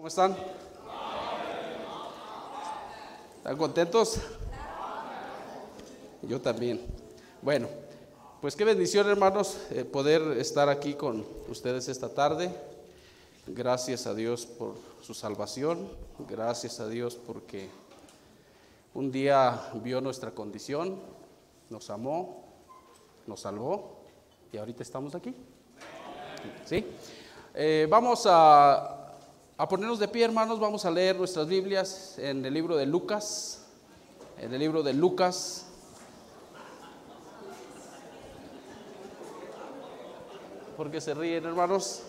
¿Cómo están? ¿Están contentos? Yo también. Bueno, pues qué bendición hermanos eh, poder estar aquí con ustedes esta tarde. Gracias a Dios por su salvación. Gracias a Dios porque un día vio nuestra condición, nos amó, nos salvó y ahorita estamos aquí. ¿Sí? Eh, vamos a, a ponernos de pie, hermanos. Vamos a leer nuestras Biblias en el libro de Lucas. En el libro de Lucas. ¿Por qué se ríen, hermanos?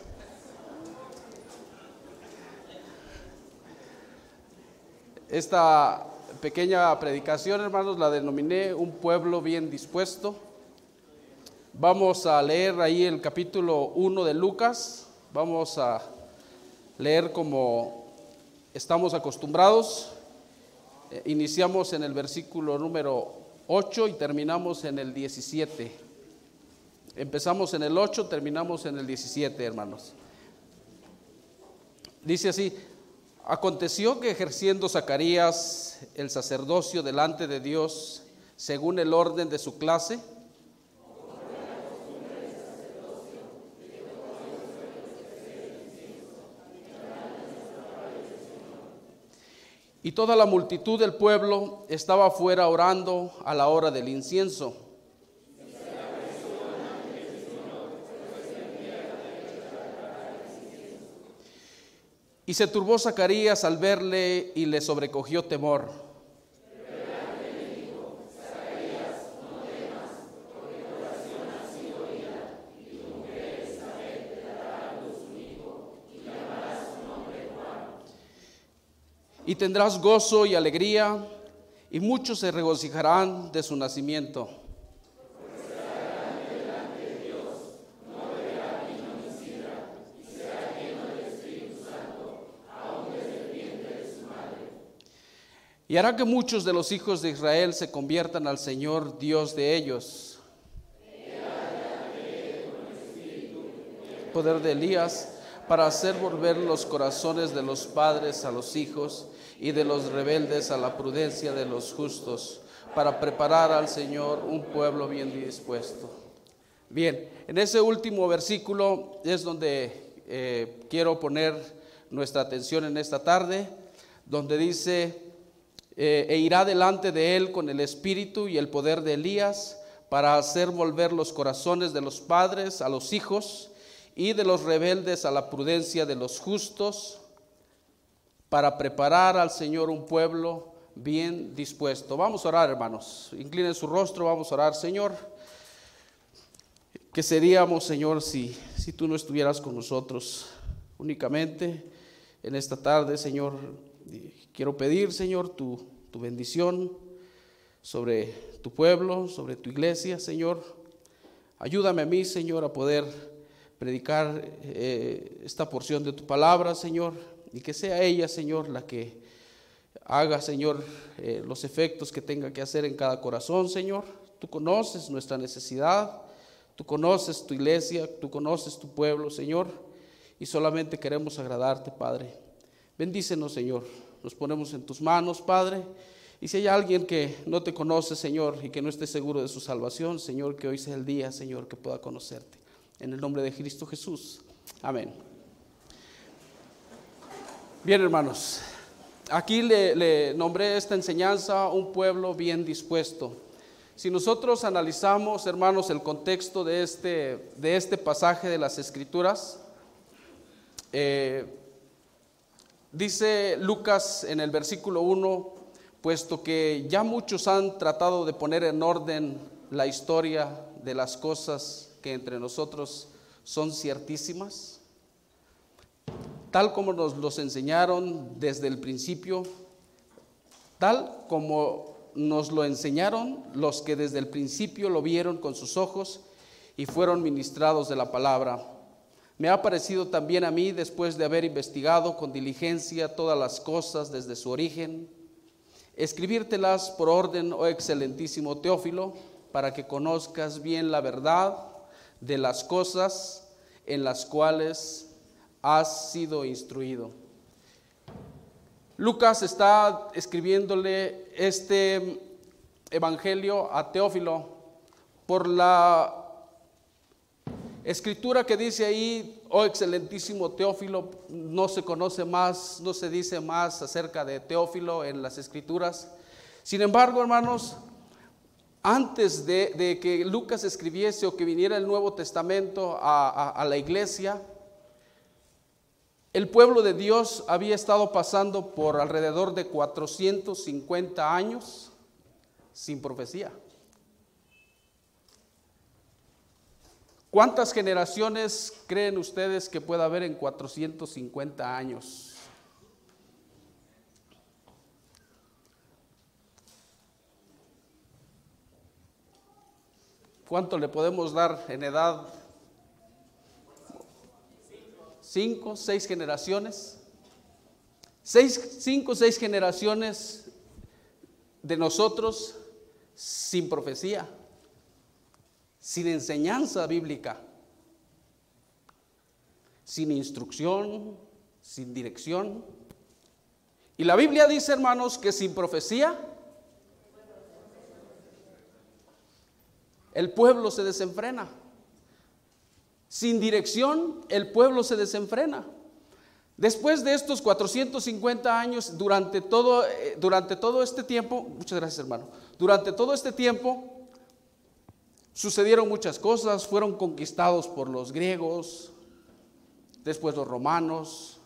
Esta pequeña predicación, hermanos, la denominé Un pueblo bien dispuesto. Vamos a leer ahí el capítulo 1 de Lucas. Vamos a leer como estamos acostumbrados. Eh, iniciamos en el versículo número 8 y terminamos en el 17. Empezamos en el 8, terminamos en el 17, hermanos. Dice así, aconteció que ejerciendo Zacarías el sacerdocio delante de Dios, según el orden de su clase, Y toda la multitud del pueblo estaba afuera orando a la hora del incienso. Y se turbó Zacarías al verle y le sobrecogió temor. Y tendrás gozo y alegría, y muchos se regocijarán de su nacimiento. Y hará que muchos de los hijos de Israel se conviertan al Señor Dios de ellos. Poder de Elías para hacer volver los corazones de los padres a los hijos y de los rebeldes a la prudencia de los justos, para preparar al Señor un pueblo bien dispuesto. Bien, en ese último versículo es donde eh, quiero poner nuestra atención en esta tarde, donde dice, eh, e irá delante de él con el espíritu y el poder de Elías para hacer volver los corazones de los padres a los hijos y de los rebeldes a la prudencia de los justos, para preparar al Señor un pueblo bien dispuesto. Vamos a orar, hermanos. Inclinen su rostro, vamos a orar, Señor. ¿Qué seríamos, Señor, si, si tú no estuvieras con nosotros únicamente en esta tarde, Señor? Quiero pedir, Señor, tu, tu bendición sobre tu pueblo, sobre tu iglesia, Señor. Ayúdame a mí, Señor, a poder predicar eh, esta porción de tu palabra, Señor, y que sea ella, Señor, la que haga, Señor, eh, los efectos que tenga que hacer en cada corazón, Señor. Tú conoces nuestra necesidad, tú conoces tu iglesia, tú conoces tu pueblo, Señor, y solamente queremos agradarte, Padre. Bendícenos, Señor. Nos ponemos en tus manos, Padre. Y si hay alguien que no te conoce, Señor, y que no esté seguro de su salvación, Señor, que hoy sea el día, Señor, que pueda conocerte. En el nombre de Cristo Jesús. Amén. Bien, hermanos. Aquí le, nombré esta enseñanza un pueblo bien dispuesto. Si nosotros analizamos, hermanos, el contexto de este, de este pasaje de las Escrituras, eh, dice Lucas en el versículo 1, puesto que ya muchos han tratado de poner en orden la historia de las cosas que entre nosotros son ciertísimas, tal como nos los enseñaron desde el principio, tal como nos lo enseñaron los que desde el principio lo vieron con sus ojos y fueron ministrados de la palabra. Me ha parecido también a mí, después de haber investigado con diligencia todas las cosas desde su origen, escribírtelas por orden, oh excelentísimo Teófilo, para que conozcas bien la verdad de las cosas en las cuales has sido instruido. Lucas está escribiéndole este evangelio a Teófilo por la escritura que dice ahí, oh excelentísimo Teófilo, no se conoce más, no se dice más acerca de Teófilo en las escrituras. Sin embargo, hermanos, antes de, que Lucas escribiese o que viniera el Nuevo Testamento a la iglesia, el pueblo de Dios había estado pasando por alrededor de 450 años sin profecía. ¿Cuántas generaciones creen ustedes que pueda haber en 450 años? ¿Cuánto le podemos dar en edad? Cinco, seis generaciones. Seis, cinco, seis generaciones de nosotros sin profecía sin enseñanza bíblica, sin instrucción, sin dirección. Y la Biblia dice, hermanos, que sin profecía el pueblo se desenfrena. Sin dirección el pueblo se desenfrena. Después de estos 450 años, durante todo, eh, durante todo este tiempo, muchas gracias hermano, durante todo este tiempo, Sucedieron muchas cosas, fueron conquistados por los griegos, después los romanos,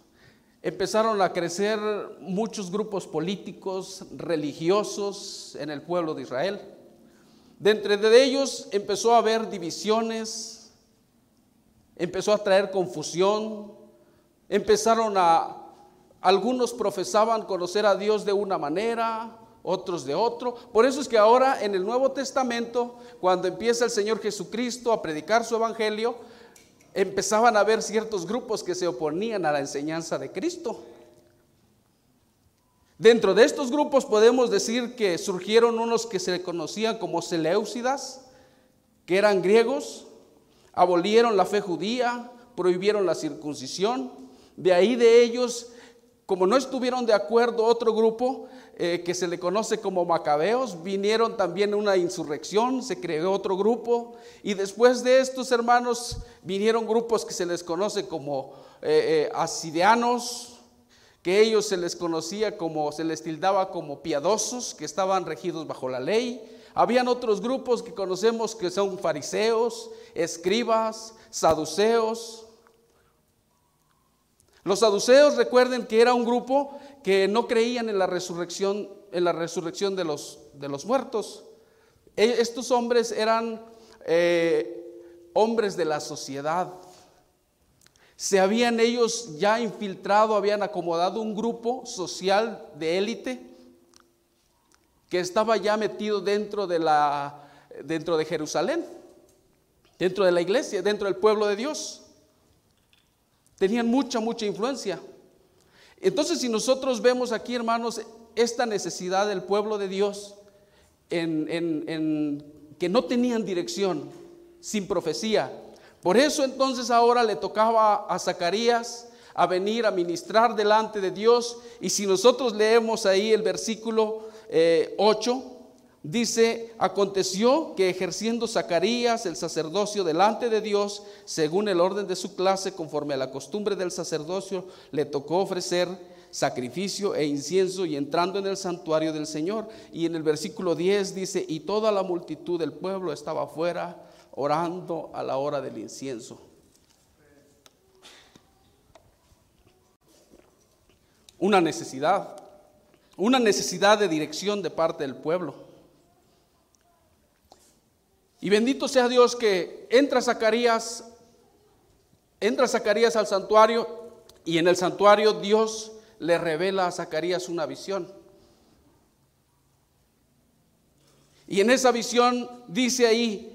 empezaron a crecer muchos grupos políticos, religiosos en el pueblo de Israel. De entre de ellos empezó a haber divisiones, empezó a traer confusión, empezaron a, algunos profesaban conocer a Dios de una manera, otros de otro. Por eso es que ahora en el Nuevo Testamento, cuando empieza el Señor Jesucristo a predicar su evangelio, empezaban a haber ciertos grupos que se oponían a la enseñanza de Cristo. Dentro de estos grupos podemos decir que surgieron unos que se conocían como Seleucidas, que eran griegos, abolieron la fe judía, prohibieron la circuncisión. De ahí de ellos, como no estuvieron de acuerdo otro grupo, eh, que se le conoce como macabeos, vinieron también una insurrección, se creó otro grupo, y después de estos hermanos vinieron grupos que se les conoce como eh, eh, asidianos, que ellos se les conocía como, se les tildaba como piadosos, que estaban regidos bajo la ley. Habían otros grupos que conocemos que son fariseos, escribas, saduceos, los saduceos recuerden que era un grupo que no creían en la resurrección, en la resurrección de, los, de los muertos. E, estos hombres eran eh, hombres de la sociedad. Se habían ellos ya infiltrado, habían acomodado un grupo social de élite que estaba ya metido dentro de, la, dentro de Jerusalén, dentro de la iglesia, dentro del pueblo de Dios. Tenían mucha, mucha influencia. Entonces, si nosotros vemos aquí, hermanos, esta necesidad del pueblo de Dios en, que no tenían dirección, sin profecía. Por eso entonces ahora le tocaba a Zacarías a venir a ministrar delante de Dios. Y si nosotros leemos ahí el versículo 8, eh, Dice, aconteció que ejerciendo Zacarías el sacerdocio delante de Dios, según el orden de su clase, conforme a la costumbre del sacerdocio, le tocó ofrecer sacrificio e incienso y entrando en el santuario del Señor. Y en el versículo 10 dice, y toda la multitud del pueblo estaba afuera orando a la hora del incienso. Una necesidad, una necesidad de dirección de parte del pueblo. Y bendito sea Dios que entra Zacarías, entra Zacarías al santuario y en el santuario Dios le revela a Zacarías una visión. Y en esa visión dice ahí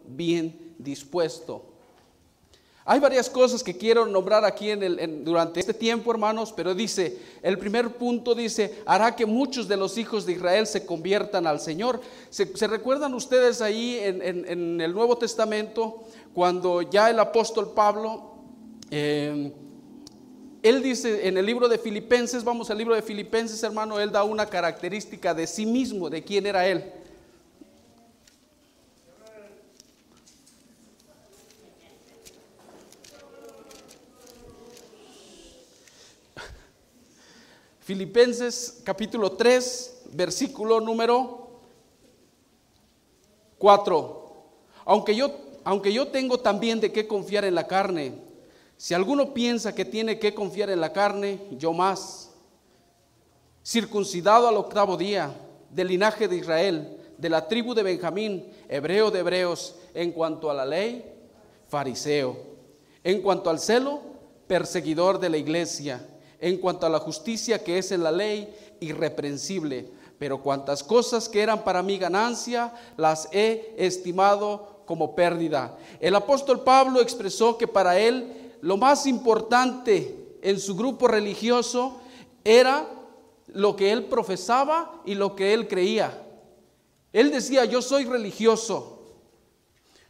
bien dispuesto. Hay varias cosas que quiero nombrar aquí en durante este tiempo, hermanos, pero dice, el primer punto dice, hará que muchos de los hijos de Israel se conviertan al Señor. ¿Se, recuerdan ustedes ahí en, el Nuevo Testamento, cuando ya el apóstol Pablo, eh, él dice en el libro de Filipenses, vamos al libro de Filipenses, hermano, él da una característica de sí mismo, de quién era él. Filipenses capítulo 3, versículo número 4. Aunque yo, aunque yo tengo también de qué confiar en la carne, si alguno piensa que tiene que confiar en la carne, yo más. Circuncidado al octavo día, del linaje de Israel, de la tribu de Benjamín, hebreo de hebreos, en cuanto a la ley, fariseo. En cuanto al celo, perseguidor de la iglesia en cuanto a la justicia que es en la ley, irreprensible. Pero cuantas cosas que eran para mi ganancia, las he estimado como pérdida. El apóstol Pablo expresó que para él lo más importante en su grupo religioso era lo que él profesaba y lo que él creía. Él decía, yo soy religioso,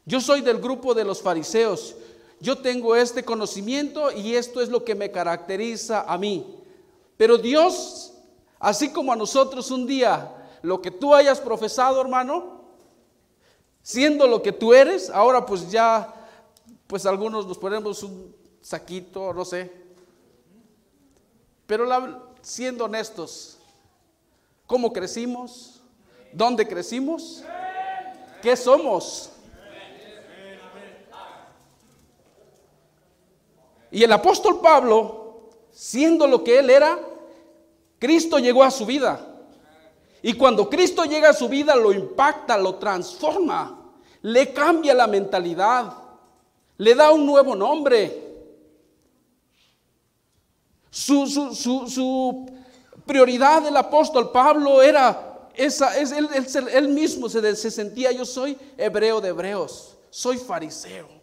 yo soy del grupo de los fariseos, yo tengo este conocimiento y esto es lo que me caracteriza a mí. Pero Dios, así como a nosotros un día, lo que tú hayas profesado, hermano, siendo lo que tú eres, ahora pues ya, pues algunos nos ponemos un saquito, no sé. Pero siendo honestos, ¿cómo crecimos? ¿Dónde crecimos? ¿Qué somos? Y el apóstol Pablo, siendo lo que él era, Cristo llegó a su vida. Y cuando Cristo llega a su vida, lo impacta, lo transforma, le cambia la mentalidad, le da un nuevo nombre. Su, prioridad del apóstol Pablo era esa, es, él, mismo se, se sentía, yo soy hebreo de hebreos, soy fariseo.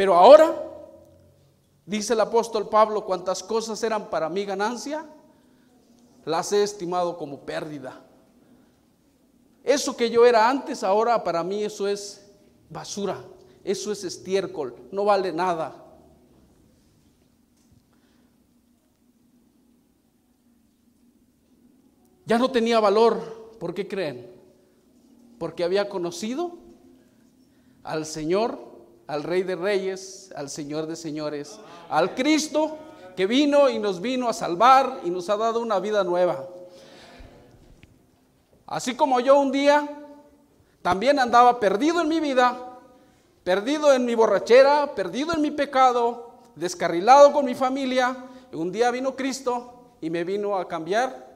Pero ahora, dice el apóstol Pablo, cuantas cosas eran para mi ganancia, las he estimado como pérdida. Eso que yo era antes, ahora para mí eso es basura, eso es estiércol, no vale nada. Ya no tenía valor, ¿por qué creen? Porque había conocido al Señor al Rey de Reyes, al Señor de Señores, al Cristo que vino y nos vino a salvar y nos ha dado una vida nueva. Así como yo un día también andaba perdido en mi vida, perdido en mi borrachera, perdido en mi pecado, descarrilado con mi familia, un día vino Cristo y me vino a cambiar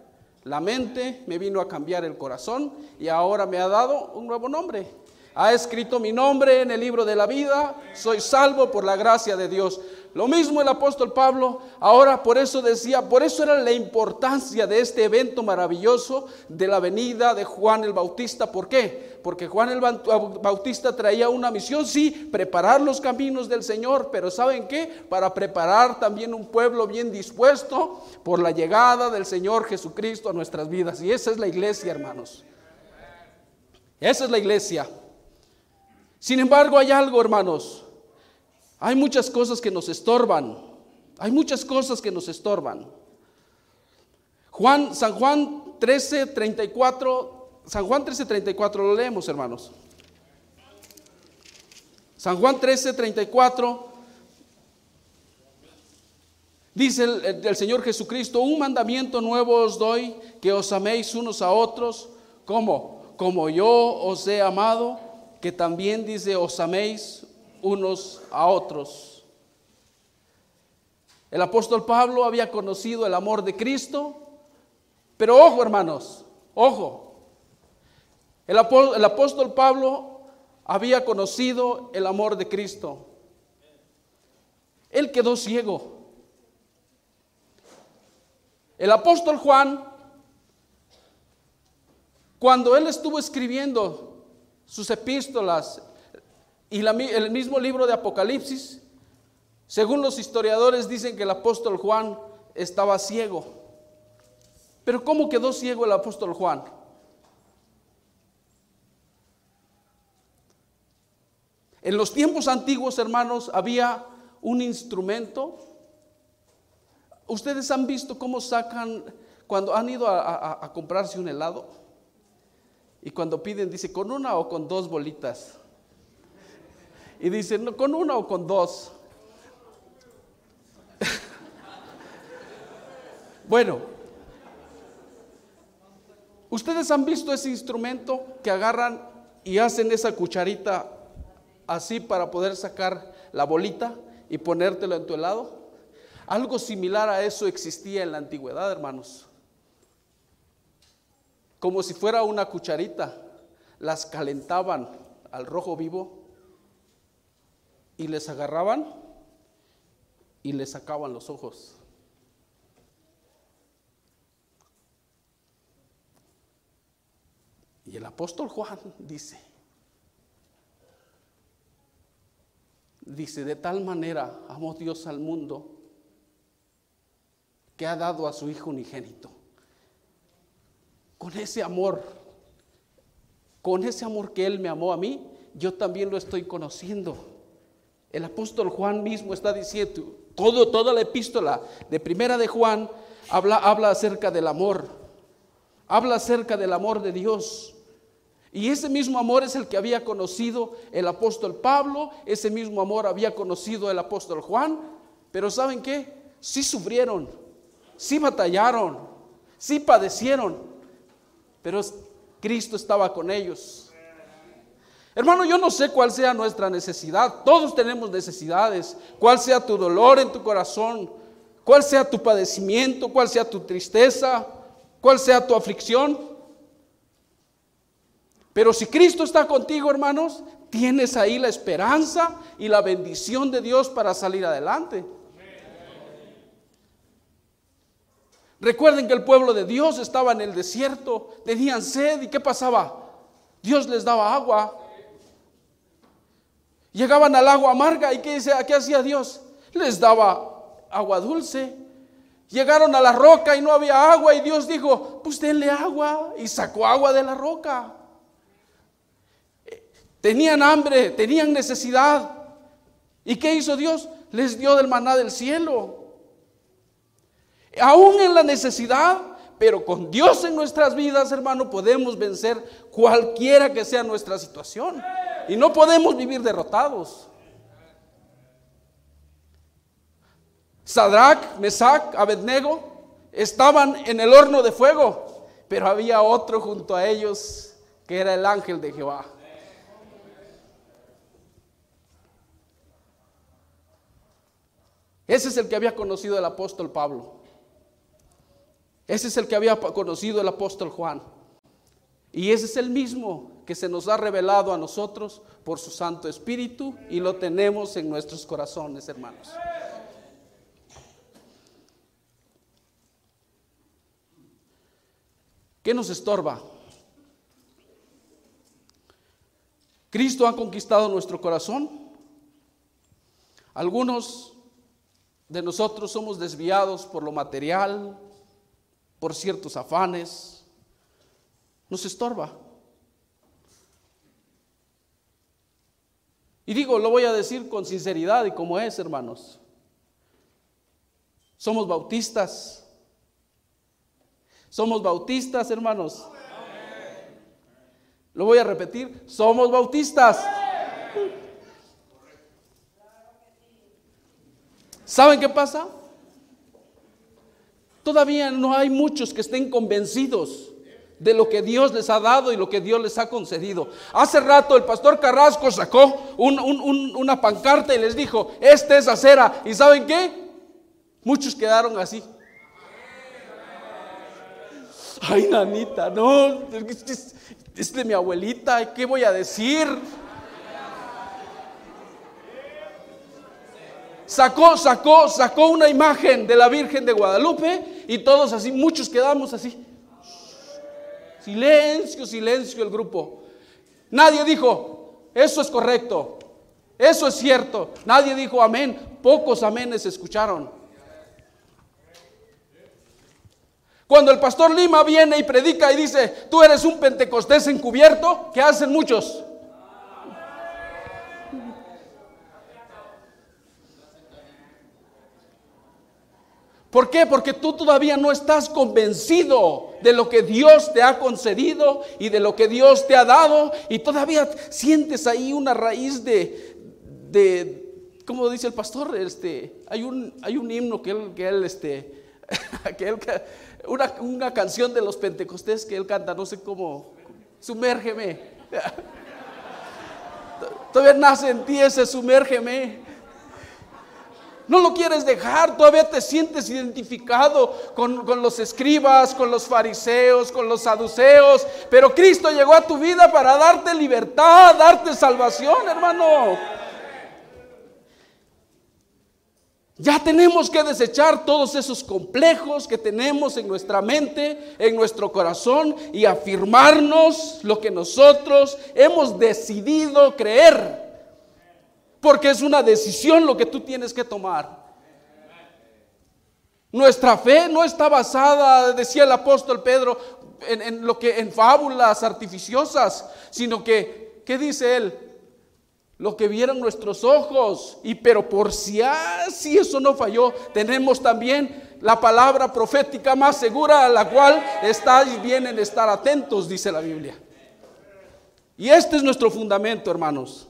la mente, me vino a cambiar el corazón y ahora me ha dado un nuevo nombre ha escrito mi nombre en el libro de la vida, soy salvo por la gracia de Dios. Lo mismo el apóstol Pablo, ahora por eso decía, por eso era la importancia de este evento maravilloso de la venida de Juan el Bautista. ¿Por qué? Porque Juan el Bautista traía una misión, sí, preparar los caminos del Señor, pero ¿saben qué? Para preparar también un pueblo bien dispuesto por la llegada del Señor Jesucristo a nuestras vidas. Y esa es la iglesia, hermanos. Esa es la iglesia. Sin embargo, hay algo, hermanos. Hay muchas cosas que nos estorban. Hay muchas cosas que nos estorban. Juan, San Juan 13, 34, San Juan 13, 34, lo leemos, hermanos. San Juan 13, 34. Dice el, Señor Jesucristo, un mandamiento nuevo os doy, que os améis unos a otros, como, como yo os he amado, que también dice, os améis unos a otros. El apóstol Pablo había conocido el amor de Cristo, pero ojo hermanos, ojo. El apóstol, Pablo había conocido el amor de Cristo. Él quedó ciego. El apóstol Juan, cuando él estuvo escribiendo sus epístolas y el mismo libro de Apocalipsis, según los historiadores dicen que el apóstol Juan estaba ciego. Pero ¿cómo quedó ciego el apóstol Juan? En los tiempos antiguos, hermanos, había un instrumento. Ustedes han visto cómo sacan, cuando han ido a, comprarse un helado, y cuando piden, dice, con una o con dos bolitas. Y dicen, no, con una o con dos. bueno, ustedes han visto ese instrumento que agarran y hacen esa cucharita así para poder sacar la bolita y ponértelo en tu helado. Algo similar a eso existía en la antigüedad, hermanos. Como si fuera una cucharita, las calentaban al rojo vivo y les agarraban y les sacaban los ojos. Y el apóstol Juan dice, Dice, de tal manera amó Dios al mundo que ha dado a su Hijo unigénito. Con ese amor, con ese amor que Él me amó a mí, yo también lo estoy conociendo. El apóstol Juan mismo está diciendo, todo, toda la epístola de primera de Juan habla, habla acerca del amor, habla acerca del amor de Dios. Y ese mismo amor es el que había conocido el apóstol Pablo, ese mismo amor había conocido el apóstol Juan, pero ¿saben qué? Sí sufrieron, sí batallaron, sí padecieron, pero Cristo estaba con ellos. Hermano, yo no sé cuál sea nuestra necesidad, todos tenemos necesidades, cuál sea tu dolor en tu corazón, cuál sea tu padecimiento, cuál sea tu tristeza, cuál sea tu aflicción. Pero si Cristo está contigo, hermanos, tienes ahí la esperanza y la bendición de Dios para salir adelante. Recuerden que el pueblo de Dios estaba en el desierto, tenían sed y ¿qué pasaba? Dios les daba agua. Llegaban al agua amarga y ¿qué, qué hacía Dios? Les daba agua dulce. Llegaron a la roca y no había agua y Dios dijo, pues denle agua y sacó agua de la roca. Tenían hambre, tenían necesidad. ¿Y qué hizo Dios? Les dio del maná del cielo. Aún en la necesidad, pero con Dios en nuestras vidas, hermano, podemos vencer cualquiera que sea nuestra situación. Y no podemos vivir derrotados. Sadrach, Mesach, Abednego estaban en el horno de fuego, pero había otro junto a ellos que era el ángel de Jehová. Ese es el que había conocido el apóstol Pablo. Ese es el que había conocido el apóstol Juan. Y ese es el mismo que se nos ha revelado a nosotros por su Santo Espíritu y lo tenemos en nuestros corazones, hermanos. ¿Qué nos estorba? Cristo ha conquistado nuestro corazón. Algunos de nosotros somos desviados por lo material, por ciertos afanes, nos estorba. Y digo, lo voy a decir con sinceridad y como es, hermanos. Somos bautistas. Somos bautistas, hermanos. Lo voy a repetir, somos bautistas. ¿Saben qué pasa? Todavía no hay muchos que estén convencidos de lo que Dios les ha dado y lo que Dios les ha concedido. Hace rato el pastor Carrasco sacó una pancarta y les dijo, esta es acera. ¿Y saben qué? Muchos quedaron así. Ay, nanita, no, es de mi abuelita, ¿qué voy a decir? Sacó, sacó, sacó una imagen de la Virgen de Guadalupe y todos así, muchos quedamos así. Silencio, silencio el grupo. Nadie dijo, eso es correcto, eso es cierto. Nadie dijo amén. Pocos amenes escucharon. Cuando el pastor Lima viene y predica y dice, tú eres un pentecostés encubierto, ¿qué hacen muchos? ¿Por qué? Porque tú todavía no estás convencido de lo que Dios te ha concedido y de lo que Dios te ha dado y todavía sientes ahí una raíz de, de como dice el pastor, este, hay un, hay un himno que él, que él, este, que él, una, una canción de los Pentecostés que él canta, no sé cómo, sumérgeme. Todavía nace en ti ese sumérgeme. No lo quieres dejar, todavía te sientes identificado con, los escribas, con los fariseos, con los saduceos. Pero Cristo llegó a tu vida para darte libertad, darte salvación, hermano. Ya tenemos que desechar todos esos complejos que tenemos en nuestra mente, en nuestro corazón y afirmarnos lo que nosotros hemos decidido creer. Porque es una decisión lo que tú tienes que tomar. Nuestra fe no está basada, decía el apóstol Pedro, en, lo que en fábulas artificiosas, sino que, ¿qué dice él? Lo que vieron nuestros ojos. Y pero por si así eso no falló, tenemos también la palabra profética más segura a la cual estáis bien en estar atentos, dice la Biblia. Y este es nuestro fundamento, hermanos.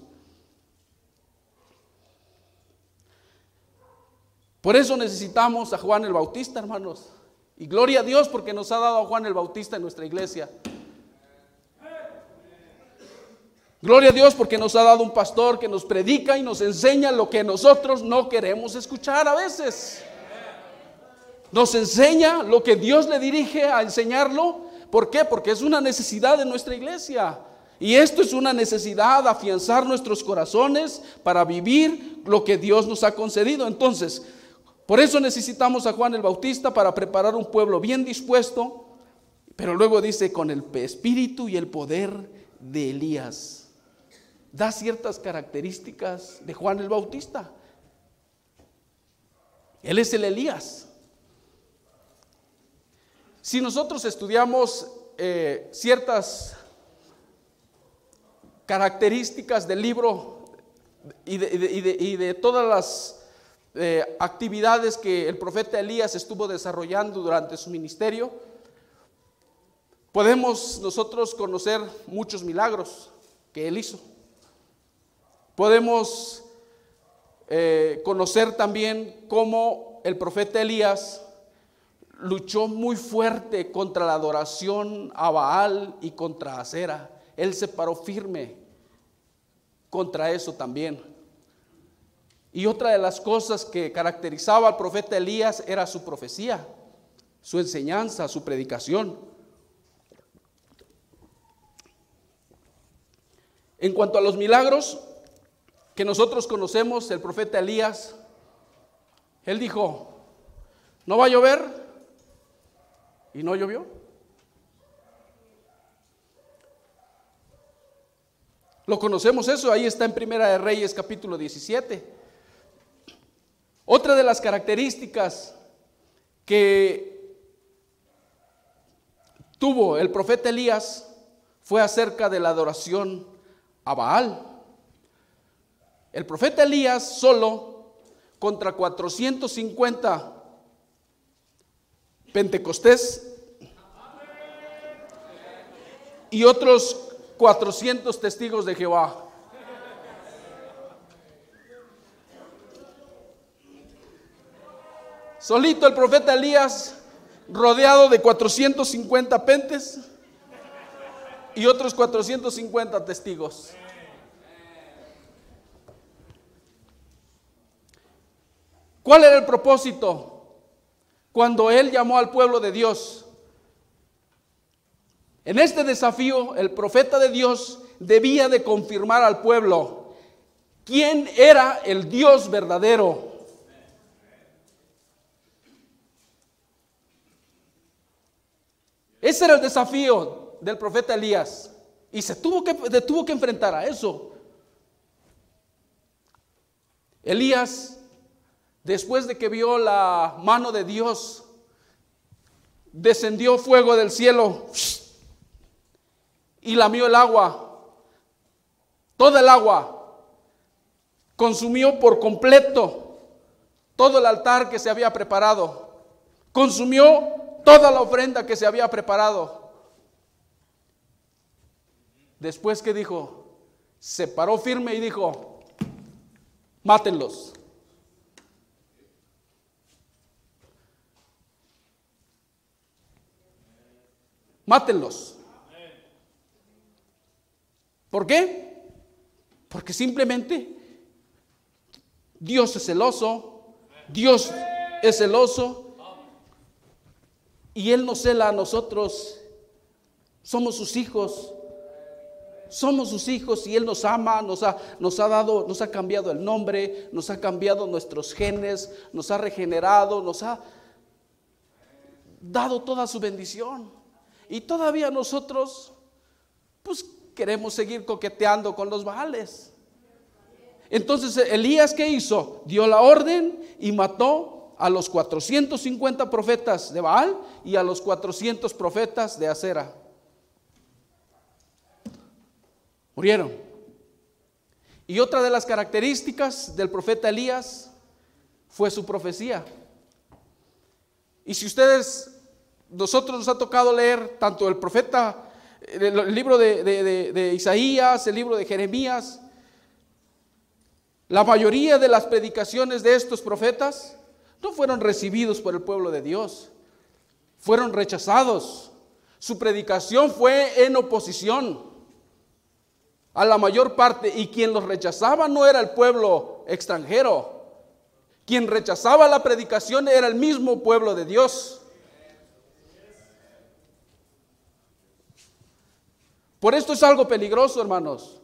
Por eso necesitamos a Juan el Bautista, hermanos. Y gloria a Dios porque nos ha dado a Juan el Bautista en nuestra iglesia. Gloria a Dios porque nos ha dado un pastor que nos predica y nos enseña lo que nosotros no queremos escuchar a veces. Nos enseña lo que Dios le dirige a enseñarlo. ¿Por qué? Porque es una necesidad de nuestra iglesia. Y esto es una necesidad, afianzar nuestros corazones para vivir lo que Dios nos ha concedido. Entonces, por eso necesitamos a Juan el Bautista para preparar un pueblo bien dispuesto, pero luego dice con el espíritu y el poder de Elías. Da ciertas características de Juan el Bautista. Él es el Elías. Si nosotros estudiamos eh, ciertas características del libro y de todas las eh, actividades que el profeta Elías estuvo desarrollando durante su ministerio, podemos nosotros conocer muchos milagros que él hizo. Podemos eh, conocer también cómo el profeta Elías luchó muy fuerte contra la adoración a Baal y contra Acera. Él se paró firme contra eso también. Y otra de las cosas que caracterizaba al profeta Elías era su profecía, su enseñanza, su predicación. En cuanto a los milagros que nosotros conocemos, el profeta Elías, él dijo, no va a llover, y no llovió. Lo conocemos eso, ahí está en Primera de Reyes capítulo 17. Otra de las características que tuvo el profeta Elías fue acerca de la adoración a Baal. El profeta Elías solo contra 450 Pentecostés y otros 400 testigos de Jehová. Solito el profeta Elías, rodeado de 450 pentes y otros 450 testigos. ¿Cuál era el propósito cuando él llamó al pueblo de Dios? En este desafío, el profeta de Dios debía de confirmar al pueblo quién era el Dios verdadero Ese era el desafío del profeta Elías. Y se tuvo que, tuvo que enfrentar a eso. Elías, después de que vio la mano de Dios, descendió fuego del cielo y lamió el agua, toda el agua, consumió por completo todo el altar que se había preparado, consumió toda la ofrenda que se había preparado. Después que dijo, se paró firme y dijo, mátenlos. Mátenlos. ¿Por qué? Porque simplemente Dios es celoso, Dios es celoso y Él nos cela a nosotros. Somos sus hijos. Somos sus hijos y Él nos ama, nos ha, nos ha dado, nos ha cambiado el nombre, nos ha cambiado nuestros genes, nos ha regenerado, nos ha dado toda su bendición. Y todavía nosotros, pues queremos seguir coqueteando con los baales. Entonces Elías, ¿qué hizo? Dio la orden y mató a los 450 profetas de Baal y a los 400 profetas de Acera. Murieron. Y otra de las características del profeta Elías fue su profecía. Y si ustedes, nosotros nos ha tocado leer tanto el profeta el libro de, Isaías, el libro de Jeremías, la mayoría de las predicaciones de estos profetas fueron recibidos por el pueblo de Dios, fueron rechazados. Su predicación fue en oposición a la mayor parte y quien los rechazaba no era el pueblo extranjero, quien rechazaba la predicación era el mismo pueblo de Dios. Por esto es algo peligroso, hermanos.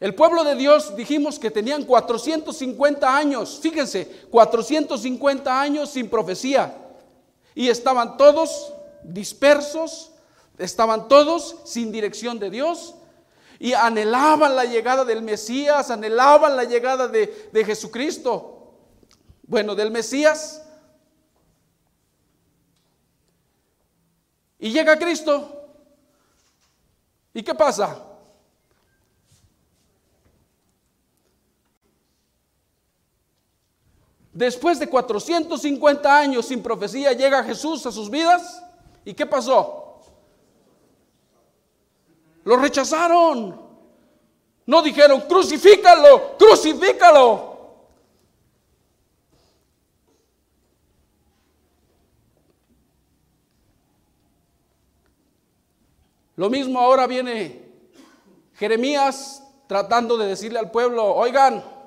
El pueblo de Dios dijimos que tenían 450 años, fíjense, 450 años sin profecía. Y estaban todos dispersos, estaban todos sin dirección de Dios. Y anhelaban la llegada del Mesías, anhelaban la llegada de, de Jesucristo. Bueno, del Mesías. Y llega Cristo. ¿Y qué pasa? Después de 450 años sin profecía llega Jesús a sus vidas. ¿Y qué pasó? Lo rechazaron. No dijeron, crucifícalo, crucifícalo. Lo mismo ahora viene Jeremías tratando de decirle al pueblo, oigan,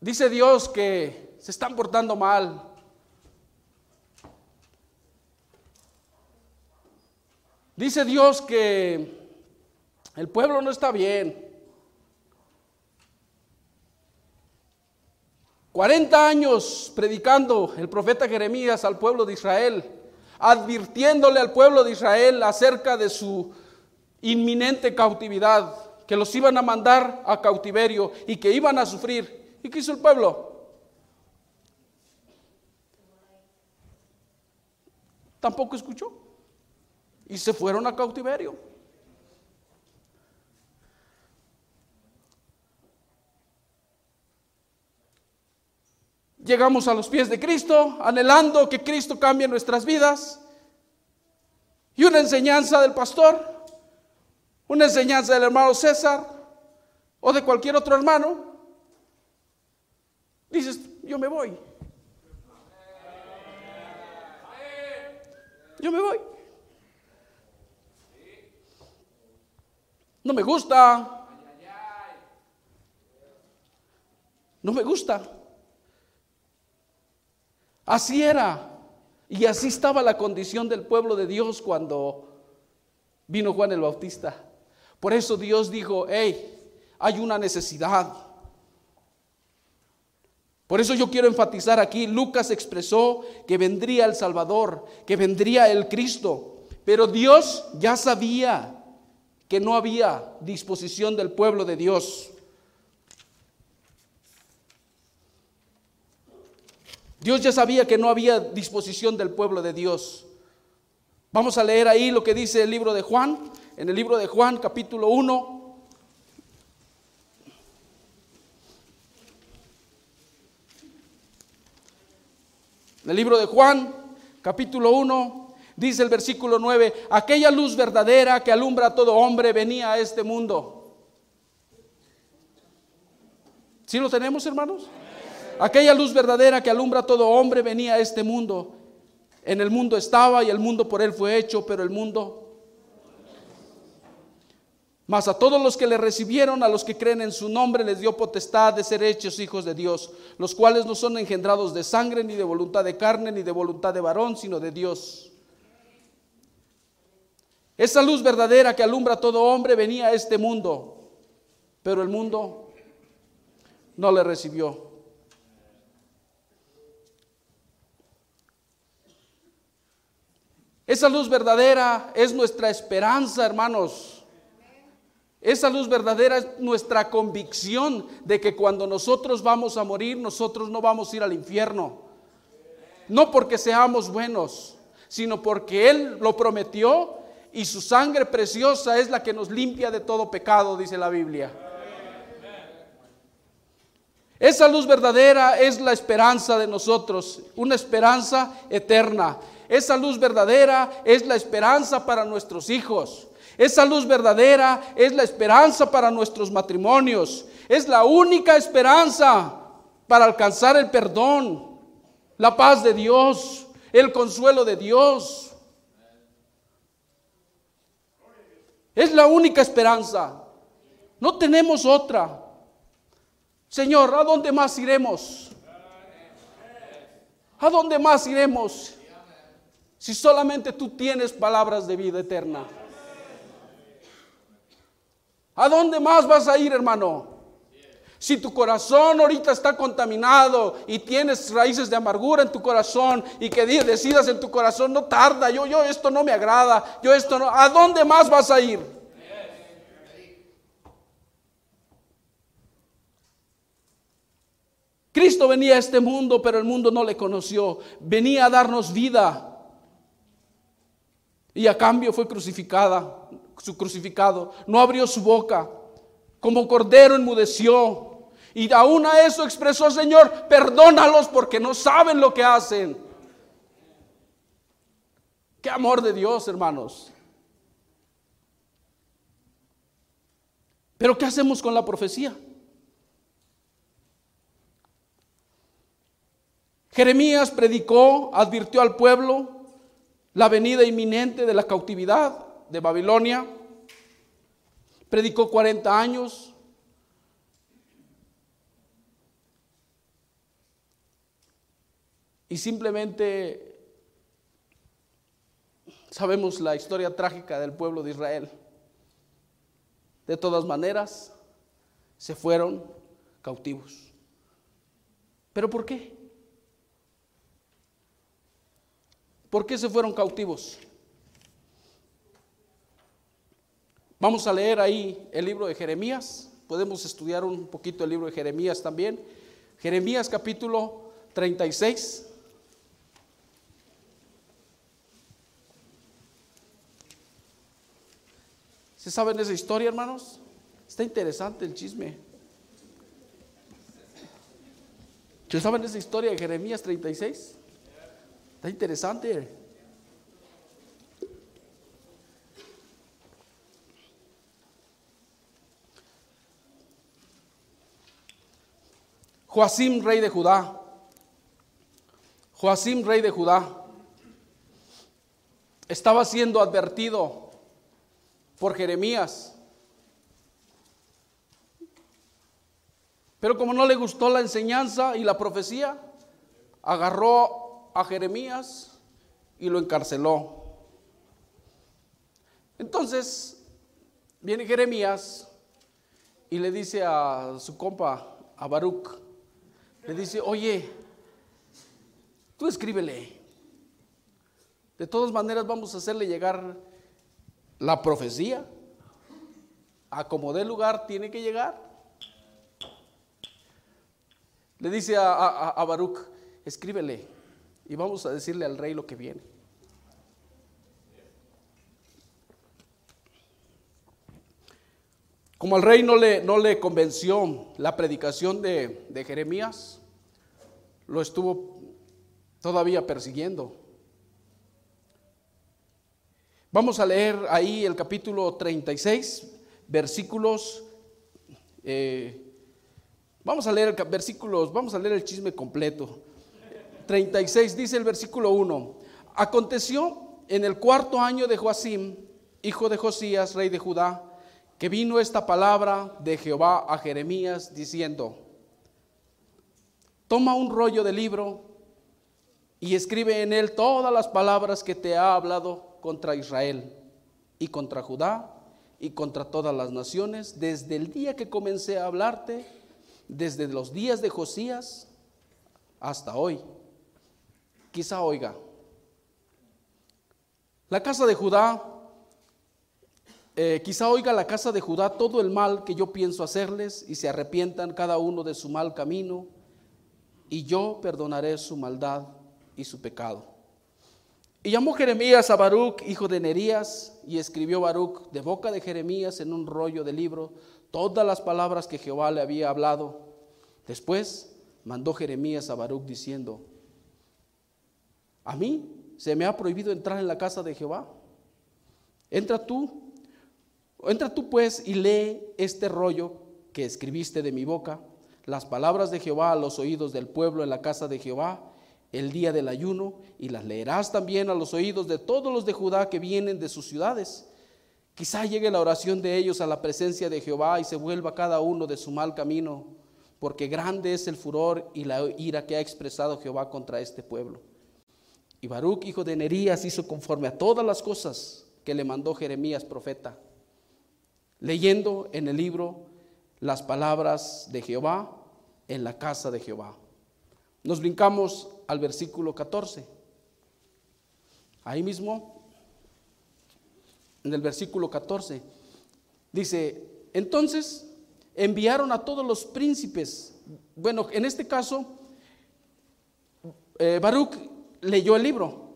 dice Dios que se están portando mal. Dice Dios que el pueblo no está bien. 40 años predicando el profeta Jeremías al pueblo de Israel advirtiéndole al pueblo de Israel acerca de su inminente cautividad, que los iban a mandar a cautiverio y que iban a sufrir. ¿Y qué hizo el pueblo? Tampoco escuchó. Y se fueron a cautiverio. Llegamos a los pies de Cristo, anhelando que Cristo cambie nuestras vidas. Y una enseñanza del pastor, una enseñanza del hermano César o de cualquier otro hermano. Dices, yo me voy. Yo me voy. No me gusta. No me gusta. Así era. Y así estaba la condición del pueblo de Dios cuando vino Juan el Bautista. Por eso Dios dijo, hey, hay una necesidad. Por eso yo quiero enfatizar aquí, Lucas expresó que vendría el Salvador, que vendría el Cristo, pero Dios ya sabía que no había disposición del pueblo de Dios. Dios ya sabía que no había disposición del pueblo de Dios. Vamos a leer ahí lo que dice el libro de Juan, en el libro de Juan capítulo 1, El libro de Juan, capítulo 1, dice el versículo 9, aquella luz verdadera que alumbra a todo hombre venía a este mundo. ¿Sí lo tenemos, hermanos? Aquella luz verdadera que alumbra a todo hombre venía a este mundo. En el mundo estaba y el mundo por él fue hecho, pero el mundo mas a todos los que le recibieron, a los que creen en su nombre, les dio potestad de ser hechos hijos de Dios, los cuales no son engendrados de sangre, ni de voluntad de carne, ni de voluntad de varón, sino de Dios. Esa luz verdadera que alumbra a todo hombre venía a este mundo, pero el mundo no le recibió. Esa luz verdadera es nuestra esperanza, hermanos. Esa luz verdadera es nuestra convicción de que cuando nosotros vamos a morir, nosotros no vamos a ir al infierno. No porque seamos buenos, sino porque Él lo prometió y su sangre preciosa es la que nos limpia de todo pecado, dice la Biblia. Esa luz verdadera es la esperanza de nosotros, una esperanza eterna. Esa luz verdadera es la esperanza para nuestros hijos. Esa luz verdadera es la esperanza para nuestros matrimonios. Es la única esperanza para alcanzar el perdón, la paz de Dios, el consuelo de Dios. Es la única esperanza. No tenemos otra. Señor, ¿a dónde más iremos? ¿A dónde más iremos? Si solamente tú tienes palabras de vida eterna. ¿A dónde más vas a ir, hermano? Si tu corazón ahorita está contaminado y tienes raíces de amargura en tu corazón y que decidas en tu corazón, no tarda, yo, yo esto no me agrada, yo esto no, ¿a dónde más vas a ir? Cristo venía a este mundo, pero el mundo no le conoció. Venía a darnos vida. Y a cambio fue crucificada su crucificado, no abrió su boca, como cordero enmudeció. Y aún a eso expresó, Señor, perdónalos porque no saben lo que hacen. Qué amor de Dios, hermanos. Pero ¿qué hacemos con la profecía? Jeremías predicó, advirtió al pueblo la venida inminente de la cautividad de Babilonia, predicó 40 años. Y simplemente sabemos la historia trágica del pueblo de Israel. De todas maneras, se fueron cautivos. ¿Pero por qué? ¿Por qué se fueron cautivos? Vamos a leer ahí el libro de Jeremías. Podemos estudiar un poquito el libro de Jeremías también. Jeremías capítulo 36. ¿Se saben esa historia, hermanos? Está interesante el chisme. ¿Se saben esa historia de Jeremías 36? Está interesante. Joacim, rey de Judá. Joacim, rey de Judá. Estaba siendo advertido por Jeremías. Pero como no le gustó la enseñanza y la profecía, agarró a Jeremías y lo encarceló. Entonces, viene Jeremías y le dice a su compa, a Baruch, le dice, oye, tú escríbele. De todas maneras vamos a hacerle llegar la profecía. A como dé lugar tiene que llegar. Le dice a, a Baruch, escríbele y vamos a decirle al rey lo que viene. Como al rey no le, no le convenció la predicación de, de Jeremías, lo estuvo todavía persiguiendo. Vamos a leer ahí el capítulo 36, versículos. Eh, vamos a leer versículos, vamos a leer el chisme completo. 36 dice el versículo 1. Aconteció en el cuarto año de Joacim, hijo de Josías, rey de Judá, que vino esta palabra de Jehová a Jeremías diciendo, toma un rollo de libro y escribe en él todas las palabras que te ha hablado contra Israel y contra Judá y contra todas las naciones, desde el día que comencé a hablarte, desde los días de Josías hasta hoy. Quizá oiga, la casa de Judá eh, quizá oiga la casa de Judá todo el mal que yo pienso hacerles y se arrepientan cada uno de su mal camino y yo perdonaré su maldad y su pecado. Y llamó Jeremías a Baruch, hijo de Nerías, y escribió Baruch de boca de Jeremías en un rollo de libro todas las palabras que Jehová le había hablado. Después mandó Jeremías a Baruch diciendo, a mí se me ha prohibido entrar en la casa de Jehová. Entra tú Entra tú pues y lee este rollo que escribiste de mi boca, las palabras de Jehová a los oídos del pueblo en la casa de Jehová el día del ayuno, y las leerás también a los oídos de todos los de Judá que vienen de sus ciudades. Quizá llegue la oración de ellos a la presencia de Jehová y se vuelva cada uno de su mal camino, porque grande es el furor y la ira que ha expresado Jehová contra este pueblo. Y Baruch, hijo de Nerías, hizo conforme a todas las cosas que le mandó Jeremías, profeta leyendo en el libro las palabras de Jehová en la casa de Jehová. Nos brincamos al versículo 14. Ahí mismo, en el versículo 14, dice, entonces enviaron a todos los príncipes. Bueno, en este caso, eh, Baruch leyó el libro.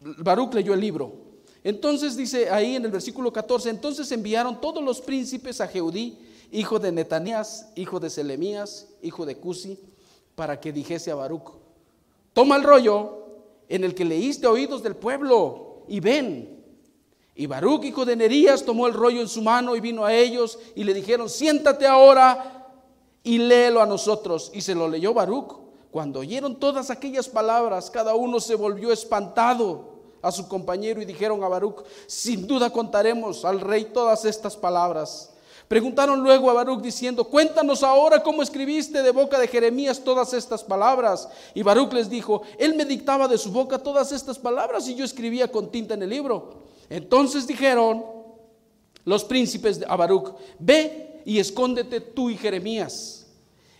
Baruch leyó el libro. Entonces dice ahí en el versículo 14, entonces enviaron todos los príncipes a Jeudí, hijo de Netanías, hijo de Selemías, hijo de Cusi, para que dijese a Baruch, toma el rollo en el que leíste oídos del pueblo y ven. Y Baruch, hijo de Nerías, tomó el rollo en su mano y vino a ellos y le dijeron, siéntate ahora y léelo a nosotros. Y se lo leyó Baruch. Cuando oyeron todas aquellas palabras, cada uno se volvió espantado a su compañero y dijeron a Baruch, sin duda contaremos al rey todas estas palabras. Preguntaron luego a Baruch diciendo, cuéntanos ahora cómo escribiste de boca de Jeremías todas estas palabras. Y Baruch les dijo, él me dictaba de su boca todas estas palabras y yo escribía con tinta en el libro. Entonces dijeron los príncipes a Baruch, ve y escóndete tú y Jeremías,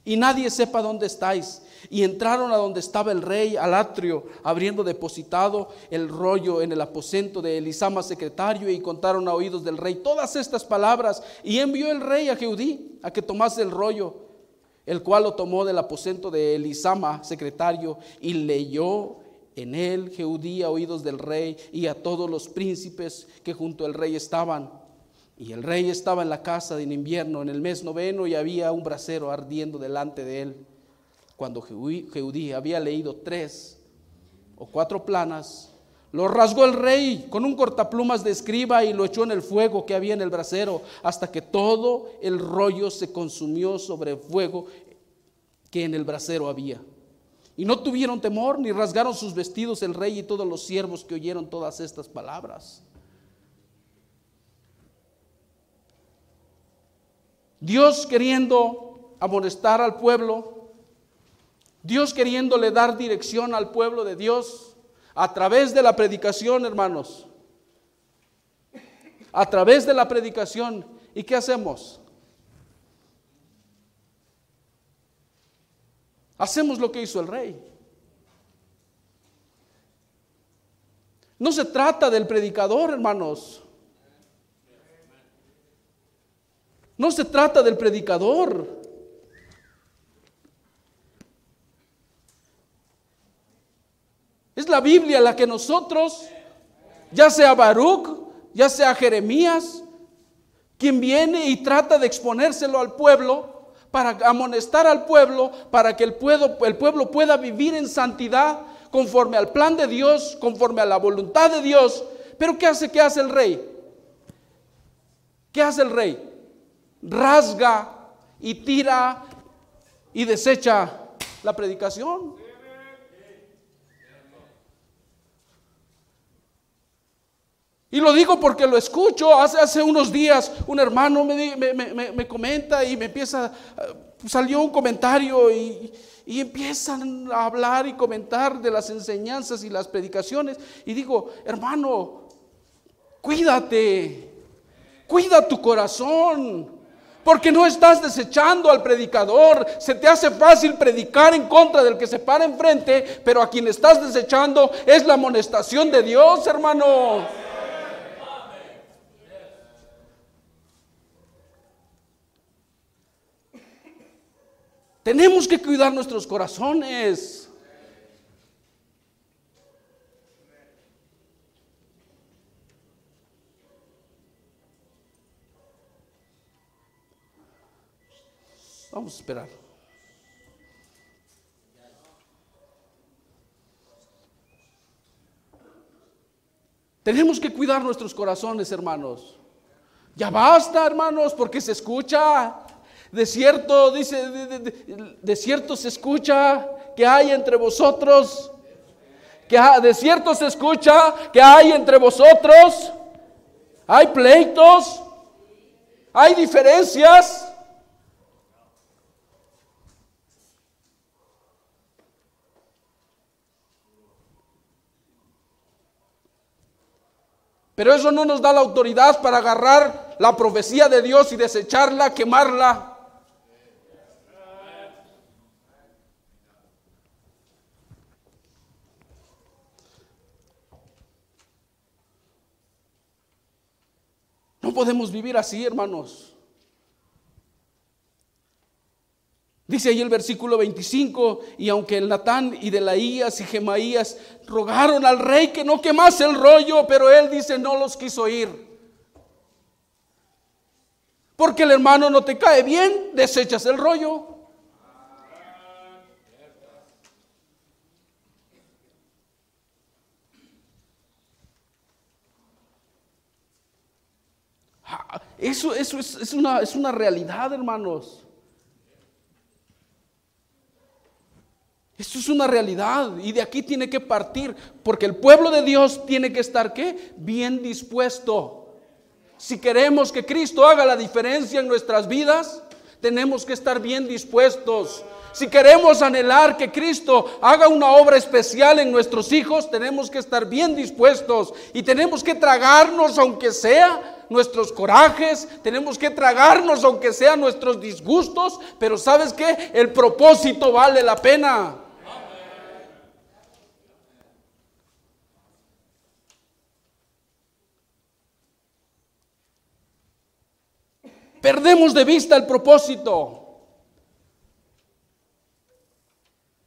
y nadie sepa dónde estáis y entraron a donde estaba el rey, al atrio, habiendo depositado el rollo en el aposento de Elisama secretario, y contaron a oídos del rey todas estas palabras. Y envió el rey a Jeudí a que tomase el rollo, el cual lo tomó del aposento de Elisama secretario, y leyó en él Jeudí a oídos del rey y a todos los príncipes que junto al rey estaban. Y el rey estaba en la casa en invierno, en el mes noveno, y había un brasero ardiendo delante de él. Cuando Jeudí había leído tres o cuatro planas, lo rasgó el rey con un cortaplumas de escriba y lo echó en el fuego que había en el brasero, hasta que todo el rollo se consumió sobre el fuego que en el brasero había. Y no tuvieron temor ni rasgaron sus vestidos el rey y todos los siervos que oyeron todas estas palabras. Dios queriendo amonestar al pueblo, Dios queriéndole dar dirección al pueblo de Dios a través de la predicación, hermanos. A través de la predicación. ¿Y qué hacemos? Hacemos lo que hizo el rey. No se trata del predicador, hermanos. No se trata del predicador. Es la Biblia la que nosotros, ya sea Baruch, ya sea Jeremías, quien viene y trata de exponérselo al pueblo, para amonestar al pueblo, para que el pueblo, el pueblo pueda vivir en santidad conforme al plan de Dios, conforme a la voluntad de Dios. Pero ¿qué hace? ¿Qué hace el rey? ¿Qué hace el rey? Rasga y tira y desecha la predicación. Y lo digo porque lo escucho. Hace, hace unos días un hermano me, me, comenta y me empieza, eh, salió un comentario y, y, empiezan a hablar y comentar de las enseñanzas y las predicaciones. Y digo, hermano, cuídate, cuida tu corazón. Porque no estás desechando al predicador. Se te hace fácil predicar en contra del que se para enfrente, pero a quien estás desechando es la amonestación de Dios, hermano. Tenemos que cuidar nuestros corazones. Vamos a esperar. Tenemos que cuidar nuestros corazones, hermanos. Ya basta, hermanos, porque se escucha. De cierto, dice, de, cierto se escucha que hay entre vosotros, que de cierto se escucha que hay entre vosotros, hay pleitos, hay diferencias. Pero eso no nos da la autoridad para agarrar la profecía de Dios y desecharla, quemarla. Podemos vivir así, hermanos. Dice ahí el versículo 25, y aunque el Natán y Delaías y Gemaías rogaron al rey que no quemase el rollo, pero él dice no los quiso ir. Porque el hermano no te cae bien, desechas el rollo. Eso, eso es, una, es una realidad, hermanos. Esto es una realidad y de aquí tiene que partir, porque el pueblo de Dios tiene que estar ¿qué? Bien dispuesto. Si queremos que Cristo haga la diferencia en nuestras vidas, tenemos que estar bien dispuestos. Si queremos anhelar que Cristo haga una obra especial en nuestros hijos, tenemos que estar bien dispuestos y tenemos que tragarnos, aunque sea nuestros corajes, tenemos que tragarnos, aunque sean nuestros disgustos, pero sabes que el propósito vale la pena. Perdemos de vista el propósito.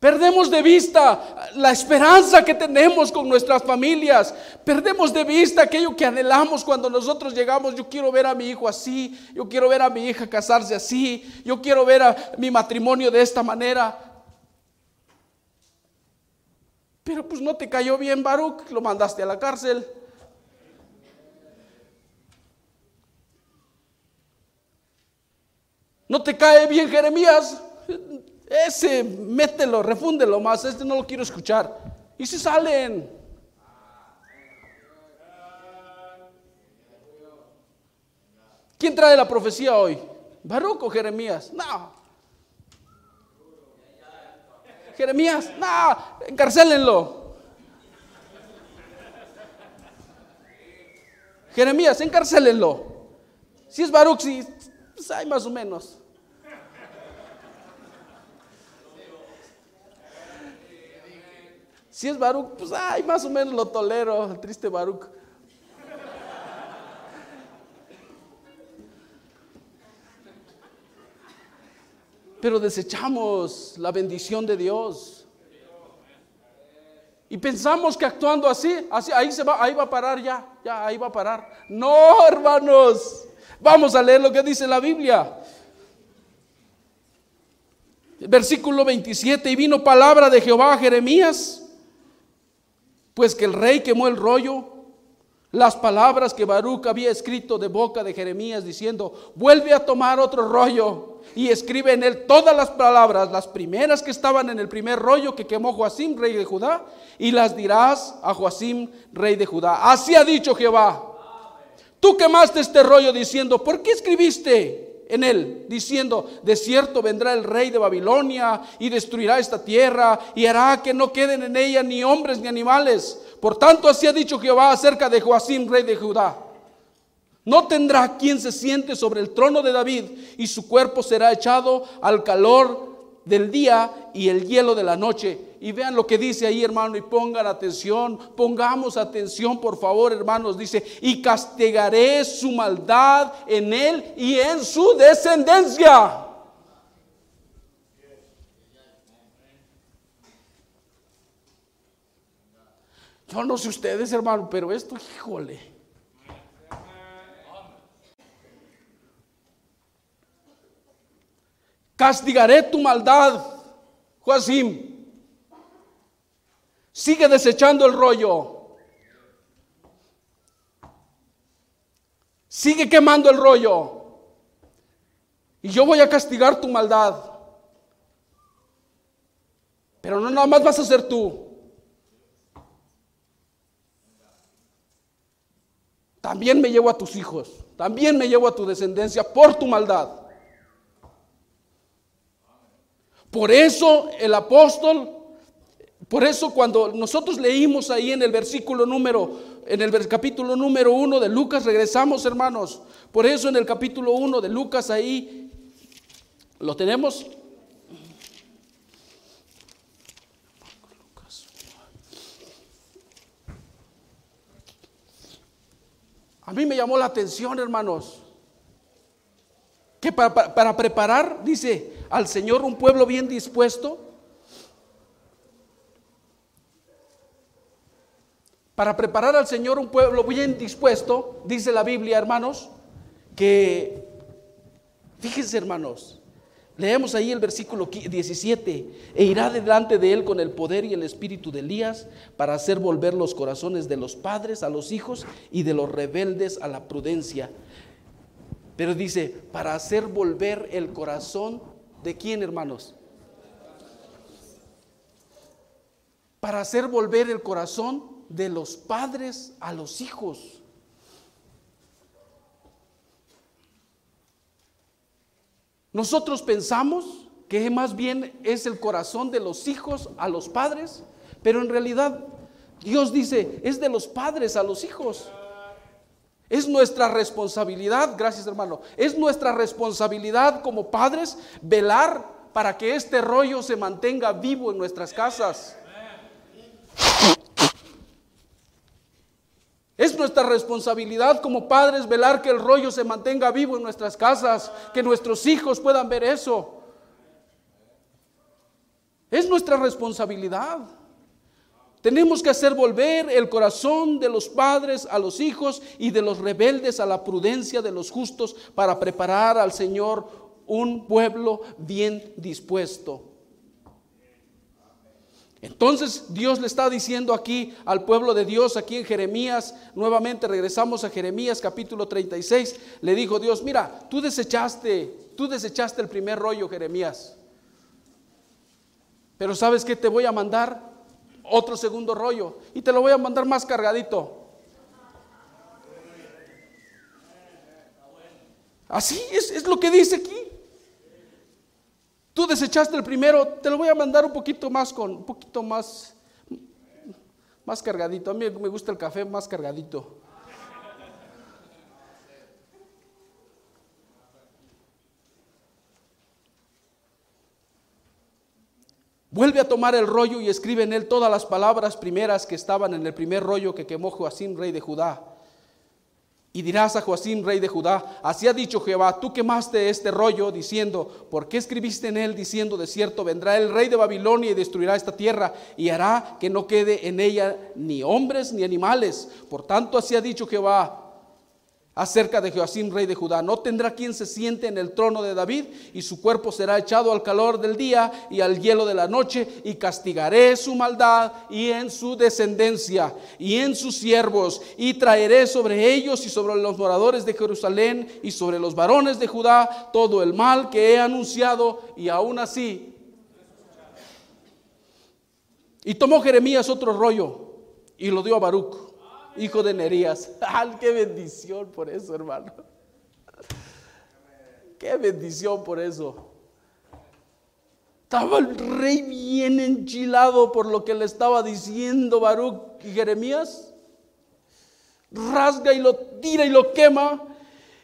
Perdemos de vista la esperanza que tenemos con nuestras familias. Perdemos de vista aquello que anhelamos cuando nosotros llegamos. Yo quiero ver a mi hijo así. Yo quiero ver a mi hija casarse así. Yo quiero ver a mi matrimonio de esta manera. Pero pues no te cayó bien Baruch, lo mandaste a la cárcel. No te cae bien Jeremías, ese, mételo, refúndelo más, este no lo quiero escuchar. Y se salen. ¿Quién trae la profecía hoy? ¿Baruch o Jeremías? No. Jeremías, no, encarcélenlo. Jeremías, encarcélenlo. Si es Baruch, sí, pues hay más o menos. Si es Baruch, pues ay, más o menos lo tolero, el triste Baruch. Pero desechamos la bendición de Dios. Y pensamos que actuando así, así ahí se va, ahí va a parar ya, ya ahí va a parar. No, hermanos. Vamos a leer lo que dice la Biblia. Versículo 27, y vino palabra de Jehová a Jeremías, pues que el rey quemó el rollo, las palabras que Baruch había escrito de boca de Jeremías, diciendo, vuelve a tomar otro rollo y escribe en él todas las palabras, las primeras que estaban en el primer rollo que quemó Joacim, rey de Judá, y las dirás a Joacim, rey de Judá. Así ha dicho Jehová. Tú quemaste este rollo diciendo, ¿por qué escribiste? En él, diciendo, de cierto vendrá el rey de Babilonia y destruirá esta tierra y hará que no queden en ella ni hombres ni animales. Por tanto, así ha dicho Jehová acerca de Joacim, rey de Judá. No tendrá quien se siente sobre el trono de David y su cuerpo será echado al calor del día y el hielo de la noche. Y vean lo que dice ahí, hermano, y pongan atención, pongamos atención, por favor, hermanos. Dice, y castigaré su maldad en él y en su descendencia. Yo no sé ustedes, hermano, pero esto, híjole. Castigaré tu maldad, Joacim. Sigue desechando el rollo. Sigue quemando el rollo. Y yo voy a castigar tu maldad. Pero no nada más vas a ser tú. También me llevo a tus hijos. También me llevo a tu descendencia por tu maldad. Por eso el apóstol por eso cuando nosotros leímos ahí en el versículo número, en el capítulo número uno de Lucas, regresamos hermanos, por eso en el capítulo uno de Lucas ahí, ¿lo tenemos? A mí me llamó la atención, hermanos, que para, para preparar, dice, al Señor un pueblo bien dispuesto, Para preparar al Señor un pueblo bien dispuesto, dice la Biblia, hermanos, que, fíjense hermanos, leemos ahí el versículo 17, e irá delante de él con el poder y el espíritu de Elías para hacer volver los corazones de los padres a los hijos y de los rebeldes a la prudencia. Pero dice, para hacer volver el corazón de quién, hermanos? Para hacer volver el corazón de los padres a los hijos. Nosotros pensamos que más bien es el corazón de los hijos a los padres, pero en realidad Dios dice, es de los padres a los hijos. Es nuestra responsabilidad, gracias hermano, es nuestra responsabilidad como padres velar para que este rollo se mantenga vivo en nuestras casas. Es nuestra responsabilidad como padres velar que el rollo se mantenga vivo en nuestras casas, que nuestros hijos puedan ver eso. Es nuestra responsabilidad. Tenemos que hacer volver el corazón de los padres a los hijos y de los rebeldes a la prudencia de los justos para preparar al Señor un pueblo bien dispuesto. Entonces Dios le está diciendo aquí al pueblo de Dios, aquí en Jeremías, nuevamente regresamos a Jeremías capítulo 36, le dijo Dios, mira, tú desechaste, tú desechaste el primer rollo, Jeremías. Pero sabes que te voy a mandar otro segundo rollo y te lo voy a mandar más cargadito. Así es, es lo que dice aquí. Tú desechaste el primero, te lo voy a mandar un poquito más con, un poquito más, más cargadito. A mí me gusta el café más cargadito. Vuelve a tomar el rollo y escribe en él todas las palabras primeras que estaban en el primer rollo que quemó Joacim, rey de Judá. Y dirás a Joacim, rey de Judá, así ha dicho Jehová, tú quemaste este rollo diciendo, ¿por qué escribiste en él diciendo, de cierto, vendrá el rey de Babilonia y destruirá esta tierra y hará que no quede en ella ni hombres ni animales? Por tanto, así ha dicho Jehová, acerca de Joacim, rey de Judá. No tendrá quien se siente en el trono de David, y su cuerpo será echado al calor del día y al hielo de la noche, y castigaré su maldad y en su descendencia y en sus siervos, y traeré sobre ellos y sobre los moradores de Jerusalén y sobre los varones de Judá todo el mal que he anunciado, y aún así. Y tomó Jeremías otro rollo y lo dio a Baruch hijo de Nerías. ¡Ay, qué bendición por eso, hermano! ¡Qué bendición por eso! Estaba el rey bien enchilado por lo que le estaba diciendo Baruch y Jeremías. Rasga y lo tira y lo quema.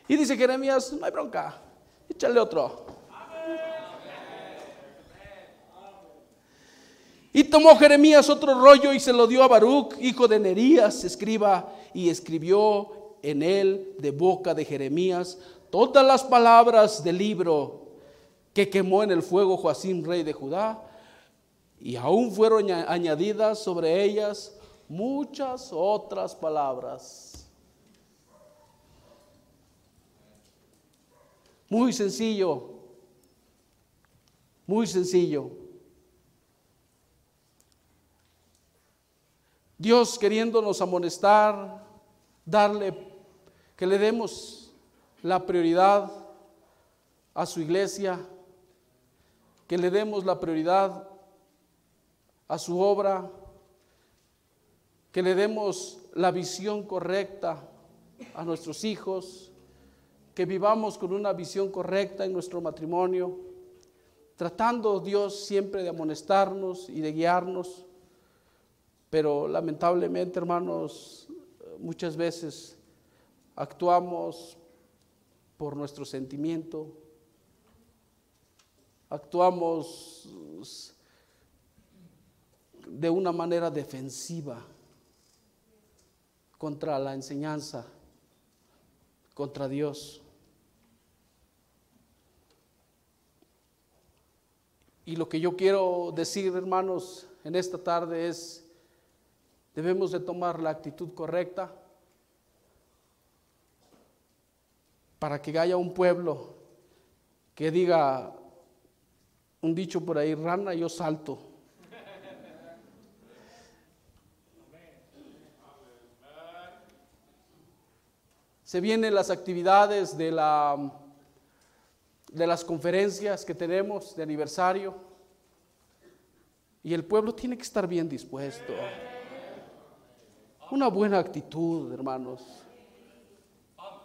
Y dice Jeremías, no hay bronca, échale otro. Y tomó Jeremías otro rollo y se lo dio a Baruch, hijo de Nerías, escriba, y escribió en él de boca de Jeremías todas las palabras del libro que quemó en el fuego Joacim, rey de Judá, y aún fueron añadidas sobre ellas muchas otras palabras. Muy sencillo, muy sencillo. Dios queriéndonos amonestar, darle, que le demos la prioridad a su iglesia, que le demos la prioridad a su obra, que le demos la visión correcta a nuestros hijos, que vivamos con una visión correcta en nuestro matrimonio, tratando Dios siempre de amonestarnos y de guiarnos pero lamentablemente, hermanos, muchas veces actuamos por nuestro sentimiento, actuamos de una manera defensiva contra la enseñanza, contra Dios. Y lo que yo quiero decir, hermanos, en esta tarde es, Debemos de tomar la actitud correcta para que haya un pueblo que diga un dicho por ahí, rana, yo salto. Se vienen las actividades de, la, de las conferencias que tenemos de aniversario y el pueblo tiene que estar bien dispuesto. Una buena actitud, hermanos.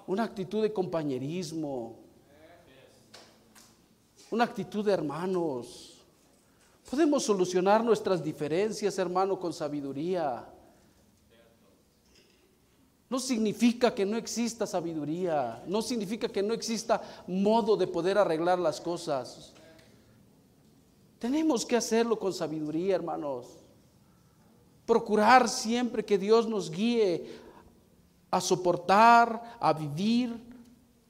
Una actitud de compañerismo. Una actitud de hermanos. Podemos solucionar nuestras diferencias, hermano, con sabiduría. No significa que no exista sabiduría, no significa que no exista modo de poder arreglar las cosas. Tenemos que hacerlo con sabiduría, hermanos procurar siempre que Dios nos guíe a soportar, a vivir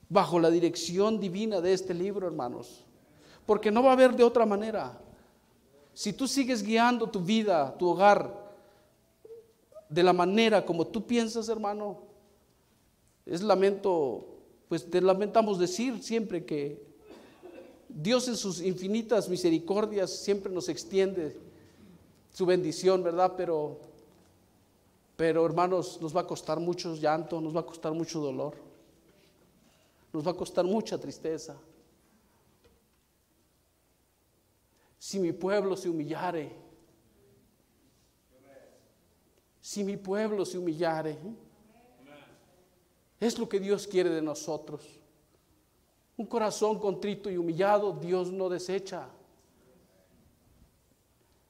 bajo la dirección divina de este libro, hermanos. Porque no va a haber de otra manera. Si tú sigues guiando tu vida, tu hogar, de la manera como tú piensas, hermano, es lamento, pues te lamentamos decir siempre que Dios en sus infinitas misericordias siempre nos extiende su bendición, ¿verdad? Pero, pero hermanos, nos va a costar mucho llanto, nos va a costar mucho dolor, nos va a costar mucha tristeza. Si mi pueblo se humillare, si mi pueblo se humillare, es lo que Dios quiere de nosotros. Un corazón contrito y humillado Dios no desecha.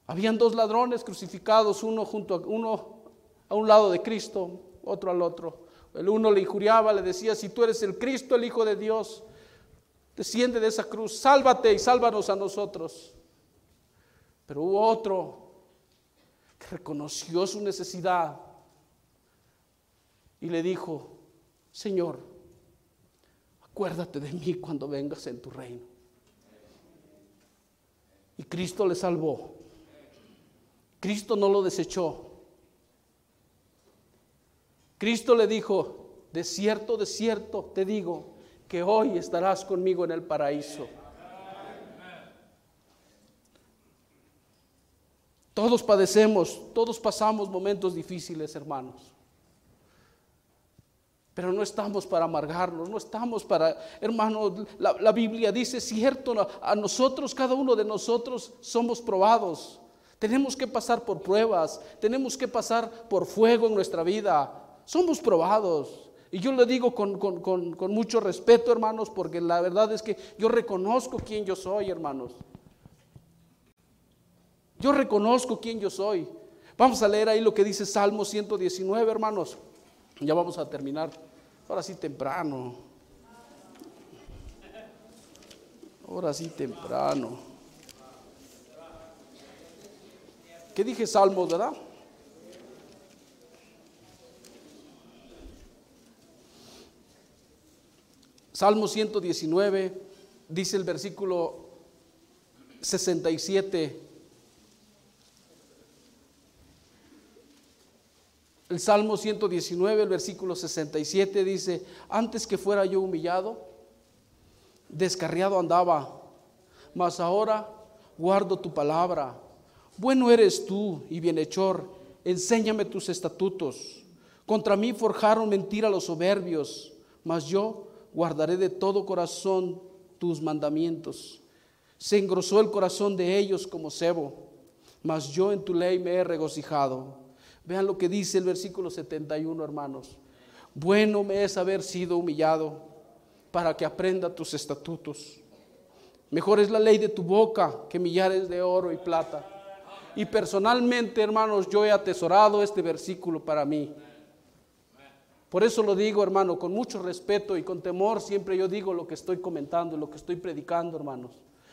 Habían dos ladrones crucificados, uno junto a uno a un lado de Cristo, otro al otro. El uno le injuriaba, le decía, si tú eres el Cristo, el Hijo de Dios, desciende de esa cruz, sálvate y sálvanos a nosotros. Pero hubo otro que reconoció su necesidad y le dijo, Señor, acuérdate de mí cuando vengas en tu reino. Y Cristo le salvó. Cristo no lo desechó. Cristo le dijo, de cierto, de cierto te digo que hoy estarás conmigo en el paraíso. Todos padecemos, todos pasamos momentos difíciles, hermanos. Pero no estamos para amargarnos, no estamos para, hermanos, la, la, Biblia dice, cierto, a nosotros, cada uno de nosotros somos probados. Tenemos que pasar por pruebas, tenemos que pasar por fuego en nuestra vida. Somos probados. Y yo le digo con, con, con, con mucho respeto, hermanos, porque la verdad es que yo reconozco quién yo soy, hermanos. Yo reconozco quién yo soy. Vamos a leer ahí lo que dice Salmo 119, hermanos. Ya vamos a terminar. Ahora sí temprano. Ahora sí temprano. ¿Qué dije Salmos, verdad? Salmo 119 dice el versículo 67. El Salmo 119, el versículo 67 dice, antes que fuera yo humillado, descarriado andaba, mas ahora guardo tu palabra. Bueno eres tú y bienhechor, enséñame tus estatutos. Contra mí forjaron mentira los soberbios, mas yo guardaré de todo corazón tus mandamientos. Se engrosó el corazón de ellos como cebo, mas yo en tu ley me he regocijado. Vean lo que dice el versículo 71, hermanos. Bueno me es haber sido humillado para que aprenda tus estatutos. Mejor es la ley de tu boca que millares de oro y plata. Y personalmente, hermanos, yo he atesorado este versículo para mí. Por eso lo digo, hermano, con mucho respeto y con temor, siempre yo digo lo que estoy comentando, lo que estoy predicando, hermanos.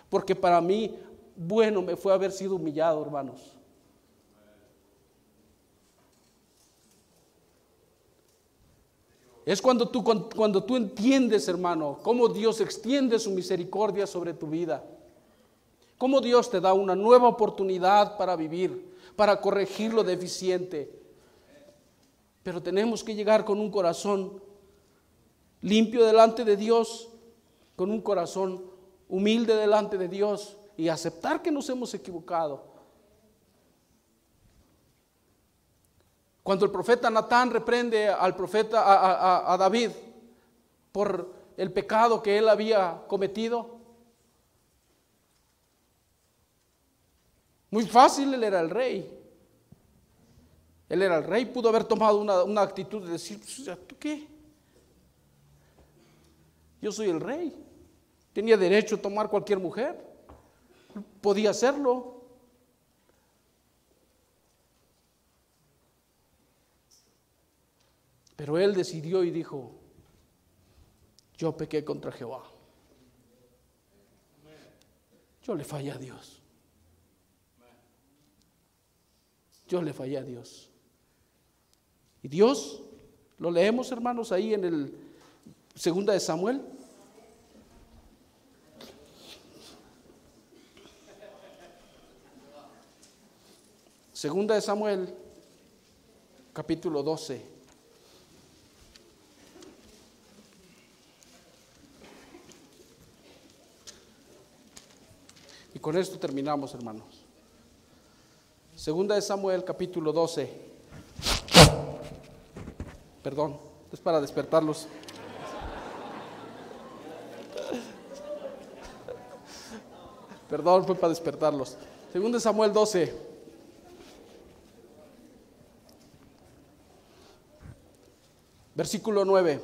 Porque para mí, bueno me fue haber sido humillado, hermanos. Es cuando tú, cuando tú entiendes, hermano, cómo Dios extiende su misericordia sobre tu vida. Cómo Dios te da una nueva oportunidad para vivir, para corregir lo deficiente. Pero tenemos que llegar con un corazón limpio delante de Dios, con un corazón humilde delante de Dios y aceptar que nos hemos equivocado. Cuando el profeta Natán reprende al profeta, a, a, David, por el pecado que él había cometido, muy fácil, él era el rey. Él era el rey, pudo haber tomado una, una actitud de decir, pues, ¿tú qué? Yo soy el rey. Tenía derecho a tomar cualquier mujer. Podía hacerlo. Pero él decidió y dijo, yo pequé contra Jehová. Yo le fallé a Dios. Yo le fallé a Dios. Y Dios, lo leemos hermanos ahí en el segunda de Samuel. Segunda de Samuel, capítulo 12. Y con esto terminamos, hermanos. Segunda de Samuel, capítulo 12. Perdón, es para despertarlos. Perdón, fue para despertarlos. Segunda de Samuel 12. Versículo 9.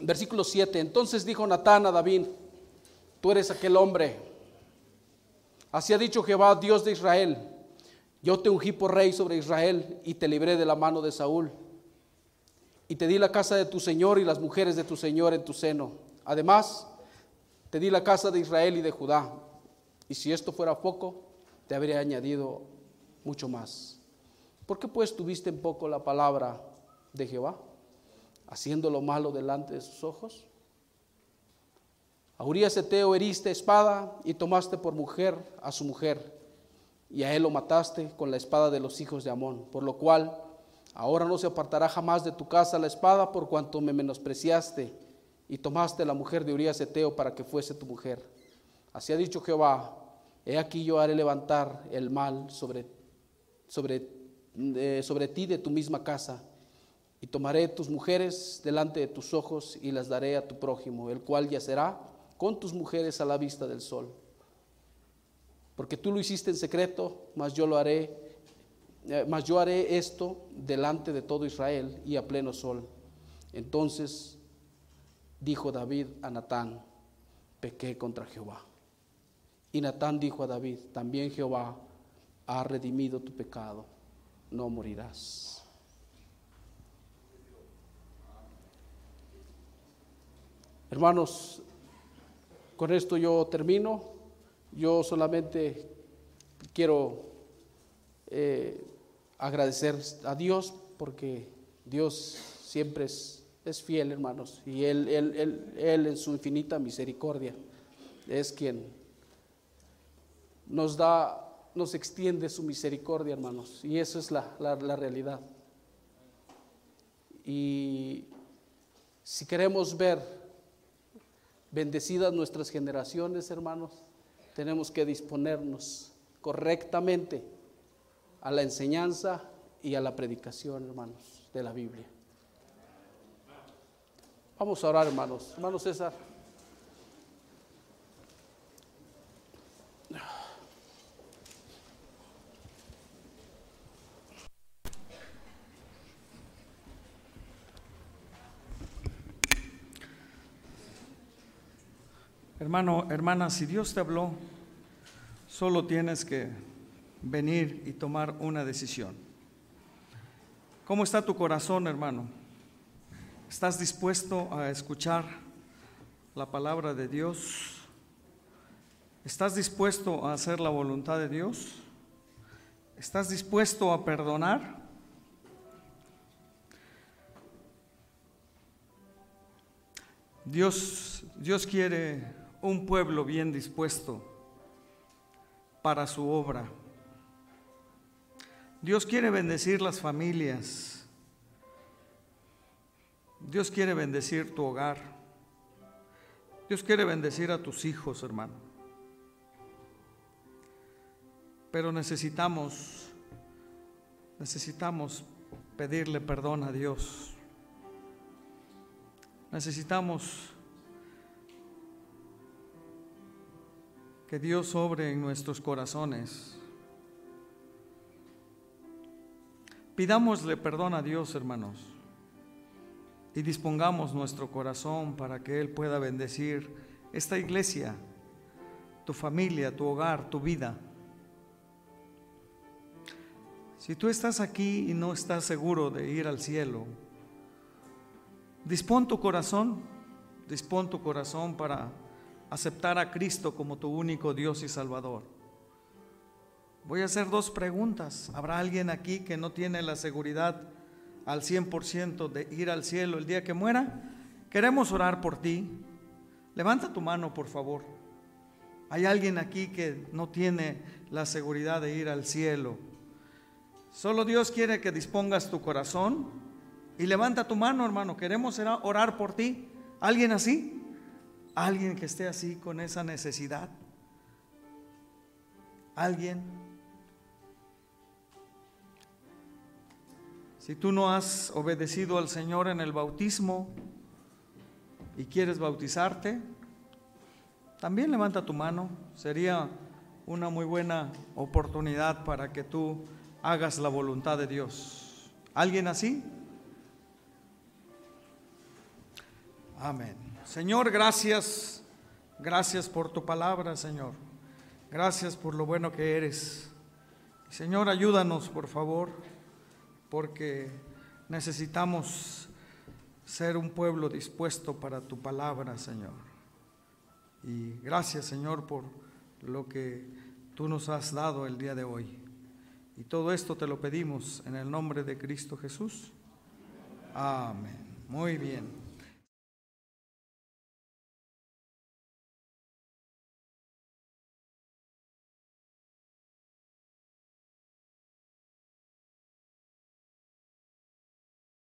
Versículo 7. Entonces dijo Natán a David, tú eres aquel hombre Así ha dicho Jehová, Dios de Israel, yo te ungí por rey sobre Israel y te libré de la mano de Saúl. Y te di la casa de tu Señor y las mujeres de tu Señor en tu seno. Además, te di la casa de Israel y de Judá. Y si esto fuera poco, te habría añadido mucho más. ¿Por qué pues tuviste en poco la palabra de Jehová, haciendo lo malo delante de sus ojos? A Urias Eteo heriste espada y tomaste por mujer a su mujer, y a él lo mataste con la espada de los hijos de Amón, por lo cual ahora no se apartará jamás de tu casa la espada por cuanto me menospreciaste y tomaste la mujer de Urias Eteo para que fuese tu mujer. Así ha dicho Jehová, he aquí yo haré levantar el mal sobre, sobre, eh, sobre ti de tu misma casa, y tomaré tus mujeres delante de tus ojos y las daré a tu prójimo, el cual yacerá con tus mujeres a la vista del sol. Porque tú lo hiciste en secreto, mas yo lo haré, eh, yo haré esto delante de todo Israel y a pleno sol. Entonces dijo David a Natán, pequé contra Jehová. Y Natán dijo a David, también Jehová ha redimido tu pecado, no morirás. Hermanos, con esto yo termino. Yo solamente quiero eh, agradecer a Dios porque Dios siempre es, fiel, hermanos, y él, él, él, en su infinita misericordia es quien nos da, nos extiende su misericordia, hermanos, y eso es la realidad. Y si queremos ver bendecidas nuestras generaciones, hermanos, tenemos que disponernos correctamente a la enseñanza y a la predicación, hermanos, de la Biblia. Vamos a orar, hermanos. Hermano César. Hermano, hermana, si Dios te habló, solo tienes que venir y tomar una decisión. ¿Cómo está tu corazón, hermano? ¿Estás dispuesto a escuchar la palabra de Dios? ¿Estás dispuesto a hacer la voluntad de Dios? ¿Estás dispuesto a perdonar? Dios, Dios quiere un pueblo bien dispuesto para su obra. Dios quiere bendecir las familias. Dios quiere bendecir tu hogar. Dios quiere bendecir a tus hijos, hermano. Pero necesitamos, necesitamos pedirle perdón a Dios. Necesitamos que Dios sobre en nuestros corazones. Pidámosle perdón a Dios, hermanos, y dispongamos nuestro corazón para que Él pueda bendecir esta iglesia, tu familia, tu hogar, tu vida. Si tú estás aquí y no estás seguro de ir al cielo, dispón tu corazón, dispón tu corazón para aceptar a Cristo como tu único Dios y Salvador. Voy a hacer dos preguntas. ¿Habrá alguien aquí que no tiene la seguridad al 100% de ir al cielo el día que muera? Queremos orar por ti. Levanta tu mano, por favor. ¿Hay alguien aquí que no tiene la seguridad de ir al cielo? Solo Dios quiere que dispongas tu corazón y levanta tu mano, hermano. Queremos orar por ti. ¿Alguien así? Alguien que esté así con esa necesidad. Alguien. Si tú no has obedecido al Señor en el bautismo y quieres bautizarte, también levanta tu mano. Sería una muy buena oportunidad para que tú hagas la voluntad de Dios. ¿Alguien así? Amén. Señor, gracias, gracias por tu palabra, Señor. Gracias por lo bueno que eres. Señor, ayúdanos, por favor, porque necesitamos ser un pueblo dispuesto para tu palabra, Señor. Y gracias, Señor, por lo que tú nos has dado el día de hoy. Y todo esto te lo pedimos en el nombre de Cristo Jesús. Amén. Muy bien.